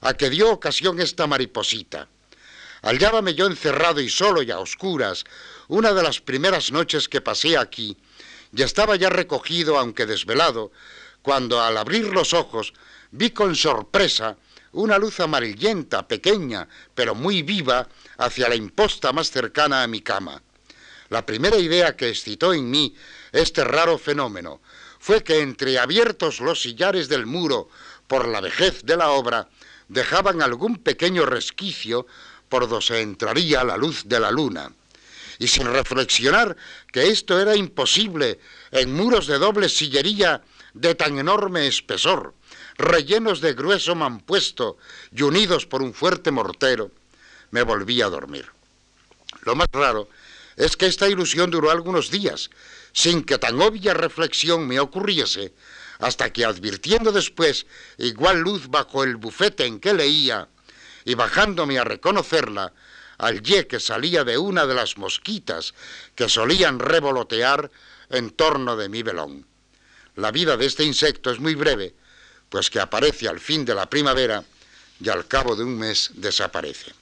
a que dio ocasión esta mariposita. Hallábame yo encerrado y solo y a oscuras una de las primeras noches que pasé aquí, y estaba ya recogido, aunque desvelado, cuando al abrir los ojos vi con sorpresa una luz amarillenta, pequeña, pero muy viva, hacia la imposta más cercana a mi cama. La primera idea que excitó en mí este raro fenómeno fue que entreabiertos los sillares del muro por la vejez de la obra dejaban algún pequeño resquicio por donde entraría la luz de la luna. Y sin reflexionar que esto era imposible en muros de doble sillería de tan enorme espesor, rellenos de grueso mampuesto y unidos por un fuerte mortero, me volví a dormir. Lo más raro es que esta ilusión duró algunos días, sin que tan obvia reflexión me ocurriese, hasta que advirtiendo después igual luz bajo el bufete en que leía, y bajándome a reconocerla, hallé que salía de una de las mosquitas que solían revolotear en torno de mi velón. La vida de este insecto es muy breve, pues que aparece al fin de la primavera y al cabo de un mes desaparece.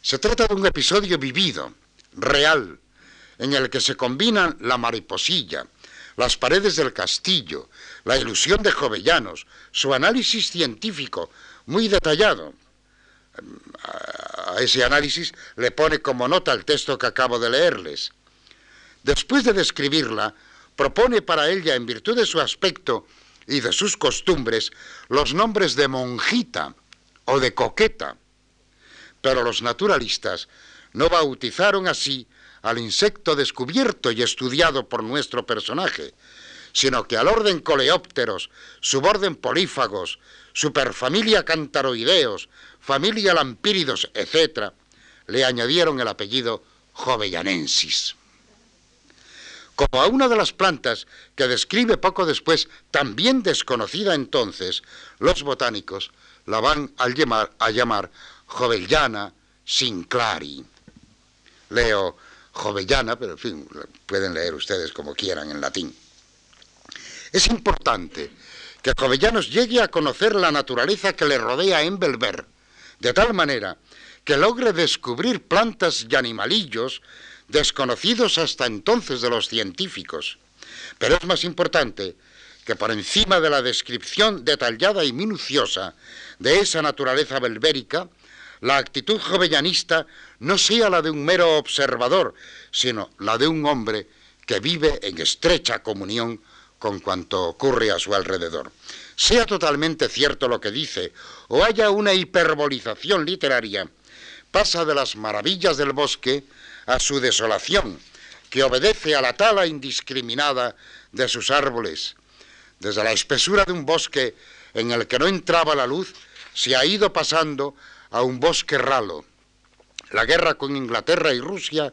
Se trata de un episodio vivido, real, en el que se combinan la mariposilla, las paredes del castillo, la ilusión de Jovellanos, su análisis científico muy detallado. A ese análisis le pone como nota el texto que acabo de leerles. Después de describirla, propone para ella, en virtud de su aspecto y de sus costumbres, los nombres de monjita o de coqueta. Pero los naturalistas no bautizaron así al insecto descubierto y estudiado por nuestro personaje, sino que al orden coleópteros, suborden polífagos, superfamilia cantaroideos, familia lampíridos, etc., le añadieron el apellido jovellanensis. Como a una de las plantas que describe poco después, también desconocida entonces, los botánicos la van a llamar, a llamar Jovellana sinclari. Leo Jovellana, pero en fin, pueden leer ustedes como quieran en latín. Es importante que Jovellanos llegue a conocer la naturaleza que le rodea en Belver, de tal manera que logre descubrir plantas y animalillos desconocidos hasta entonces de los científicos. Pero es más importante que por encima de la descripción detallada y minuciosa de esa naturaleza belbérica, la actitud jovellanista no sea la de un mero observador, sino la de un hombre que vive en estrecha comunión con cuanto ocurre a su alrededor. Sea totalmente cierto lo que dice, o haya una hiperbolización literaria, pasa de las maravillas del bosque a su desolación, que obedece a la tala indiscriminada de sus árboles. Desde la espesura de un bosque en el que no entraba la luz, se ha ido pasando a un bosque ralo. La guerra con Inglaterra y Rusia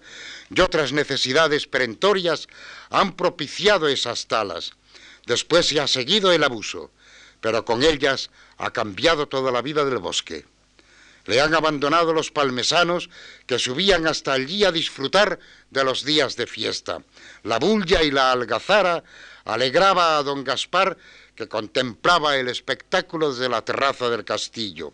y otras necesidades perentorias han propiciado esas talas. Después se ha seguido el abuso, pero con ellas ha cambiado toda la vida del bosque. Le han abandonado los palmesanos que subían hasta allí a disfrutar de los días de fiesta. La bulla y la algazara alegraba a don Gaspar que contemplaba el espectáculo desde la terraza del castillo.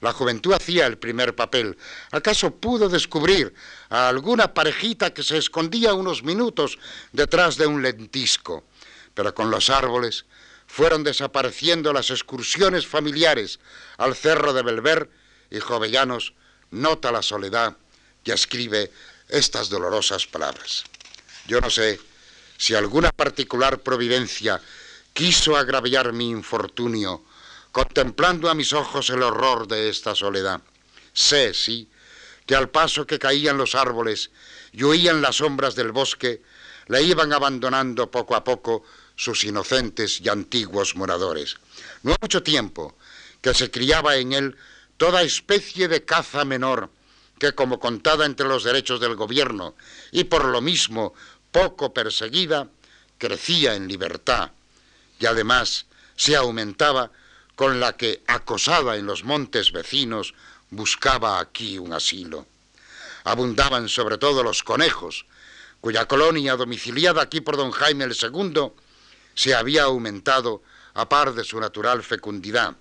La juventud hacía el primer papel. ¿Acaso pudo descubrir a alguna parejita que se escondía unos minutos detrás de un lentisco? Pero con los árboles fueron desapareciendo las excursiones familiares al cerro de Belver y Jovellanos nota la soledad y escribe estas dolorosas palabras. Yo no sé si alguna particular providencia quiso agraviar mi infortunio contemplando a mis ojos el horror de esta soledad. Sé, sí, que al paso que caían los árboles y huían las sombras del bosque, le iban abandonando poco a poco sus inocentes y antiguos moradores. No mucho tiempo que se criaba en él toda especie de caza menor, que como contada entre los derechos del gobierno y por lo mismo poco perseguida, crecía en libertad y además se aumentaba con la que, acosada en los montes vecinos, buscaba aquí un asilo. Abundaban sobre todo los conejos, cuya colonia domiciliada aquí por don Jaime el II se había aumentado a par de su natural fecundidad.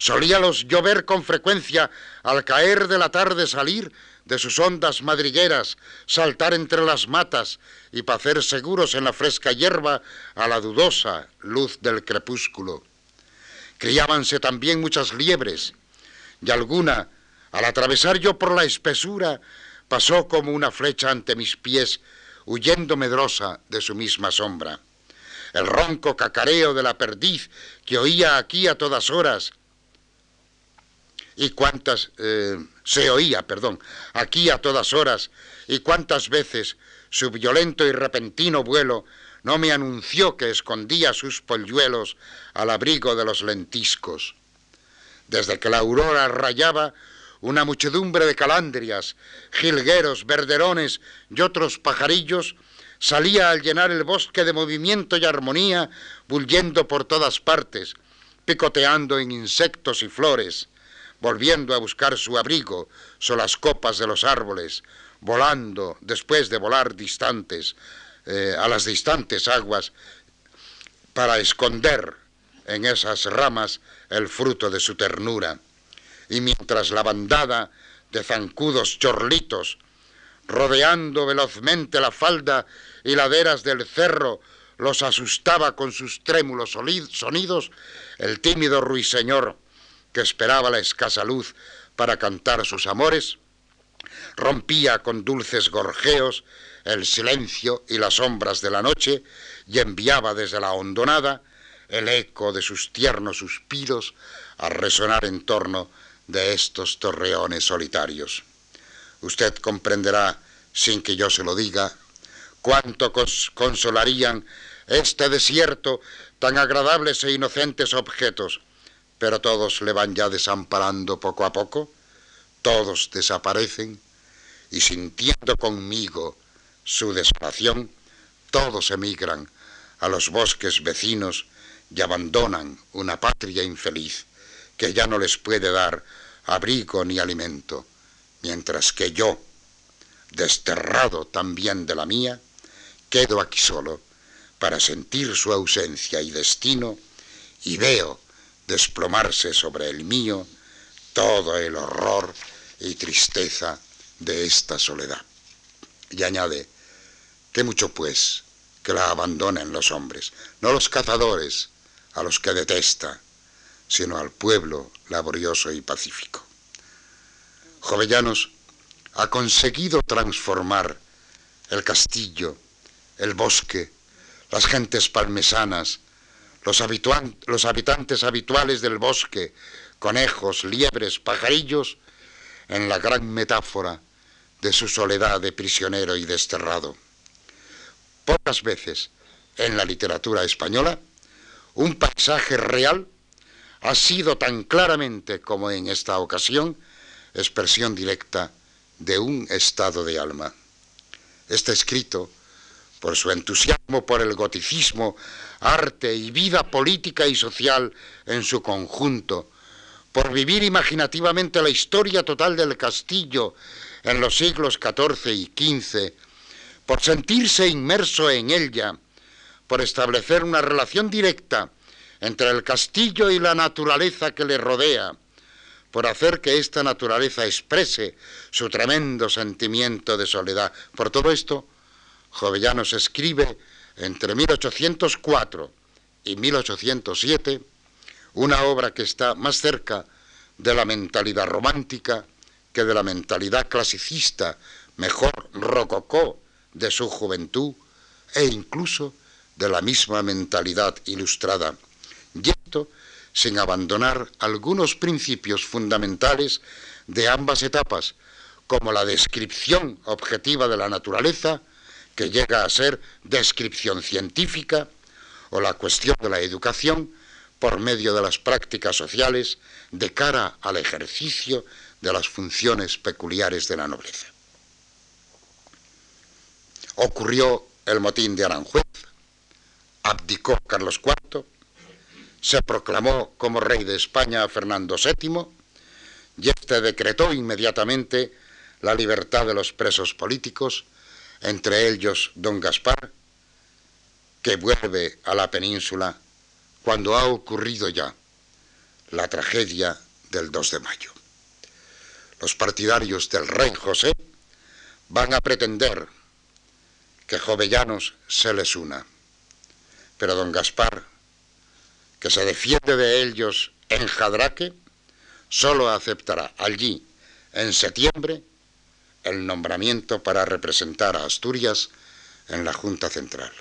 Solíalos llover con frecuencia al caer de la tarde salir de sus hondas madrigueras, saltar entre las matas y pacer seguros en la fresca hierba a la dudosa luz del crepúsculo. Criábanse también muchas liebres, y alguna, al atravesar yo por la espesura, pasó como una flecha ante mis pies, huyendo medrosa de su misma sombra. El ronco cacareo de la perdiz que oía aquí a todas horas, y cuántas, eh, se oía, perdón, aquí a todas horas, y cuántas veces su violento y repentino vuelo no me anunció que escondía sus polluelos al abrigo de los lentiscos. Desde que la aurora rayaba, una muchedumbre de calandrias, jilgueros, verderones y otros pajarillos salía al llenar el bosque de movimiento y armonía, bulliendo por todas partes, picoteando en insectos y flores, volviendo a buscar su abrigo son las copas de los árboles, volando después de volar distantes, eh, a las distantes aguas para esconder en esas ramas el fruto de su ternura. Y mientras la bandada de zancudos chorlitos, rodeando velozmente la falda y laderas del cerro, los asustaba con sus trémulos sonidos, el tímido ruiseñor, que esperaba la escasa luz para cantar sus amores, rompía con dulces gorjeos el silencio y las sombras de la noche y enviaba desde la hondonada el eco de sus tiernos suspiros a resonar en torno de estos torreones solitarios. Usted comprenderá, sin que yo se lo diga, cuánto consolarían este desierto tan agradables e inocentes objetos, pero todos le van ya desamparando poco a poco, todos desaparecen, y sintiendo conmigo su desolación, todos emigran a los bosques vecinos y abandonan una patria infeliz que ya no les puede dar abrigo ni alimento, mientras que yo, desterrado también de la mía, quedo aquí solo para sentir su ausencia y destino y veo desplomarse sobre el mío todo el horror y tristeza de esta soledad. Y añade, que mucho pues que la abandonen los hombres, no los cazadores, a los que detesta, sino al pueblo laborioso y pacífico. Jovellanos ha conseguido transformar el castillo, el bosque, las gentes palmesanas, los, habitantes habituales del bosque, conejos, liebres, pajarillos, en la gran metáfora de su soledad de prisionero y desterrado. Pocas veces en la literatura española un paisaje real ha sido tan claramente como en esta ocasión expresión directa de un estado de alma. Este escrito, por su entusiasmo por el goticismo, arte y vida política y social en su conjunto, por vivir imaginativamente la historia total del castillo en los siglos XIV y XV, por sentirse inmerso en ella, por establecer una relación directa entre el castillo y la naturaleza que le rodea, por hacer que esta naturaleza exprese su tremendo sentimiento de soledad. Por todo esto, Jovellanos escribe entre 1804 y 1807 una obra que está más cerca de la mentalidad romántica que de la mentalidad clasicista, mejor rococó de su juventud e incluso de la misma mentalidad ilustrada, y esto sin abandonar algunos principios fundamentales de ambas etapas, como la descripción objetiva de la naturaleza, que llega a ser descripción científica, o la cuestión de la educación por medio de las prácticas sociales de cara al ejercicio de las funciones peculiares de la nobleza. Ocurrió el motín de Aranjuez, abdicó Carlos IV, se proclamó como rey de España a Fernando VII y este decretó inmediatamente la libertad de los presos políticos, entre ellos don Gaspar, que vuelve a la península cuando ha ocurrido ya la tragedia del 2 de mayo. Los partidarios del rey José van a pretender que Jovellanos se les una. Pero don Gaspar, que se defiende de ellos en Jadraque, solo aceptará allí, en septiembre, el nombramiento para representar a Asturias en la Junta Central.